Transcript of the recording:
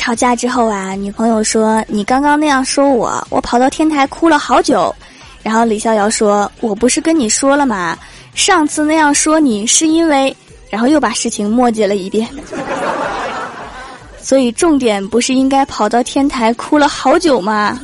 吵架之后啊，女朋友说你刚刚那样说我，我跑到天台哭了好久。然后李逍遥说：“我不是跟你说了吗？上次那样说你是因为……然后又把事情墨迹了一遍。所以重点不是应该跑到天台哭了好久吗？”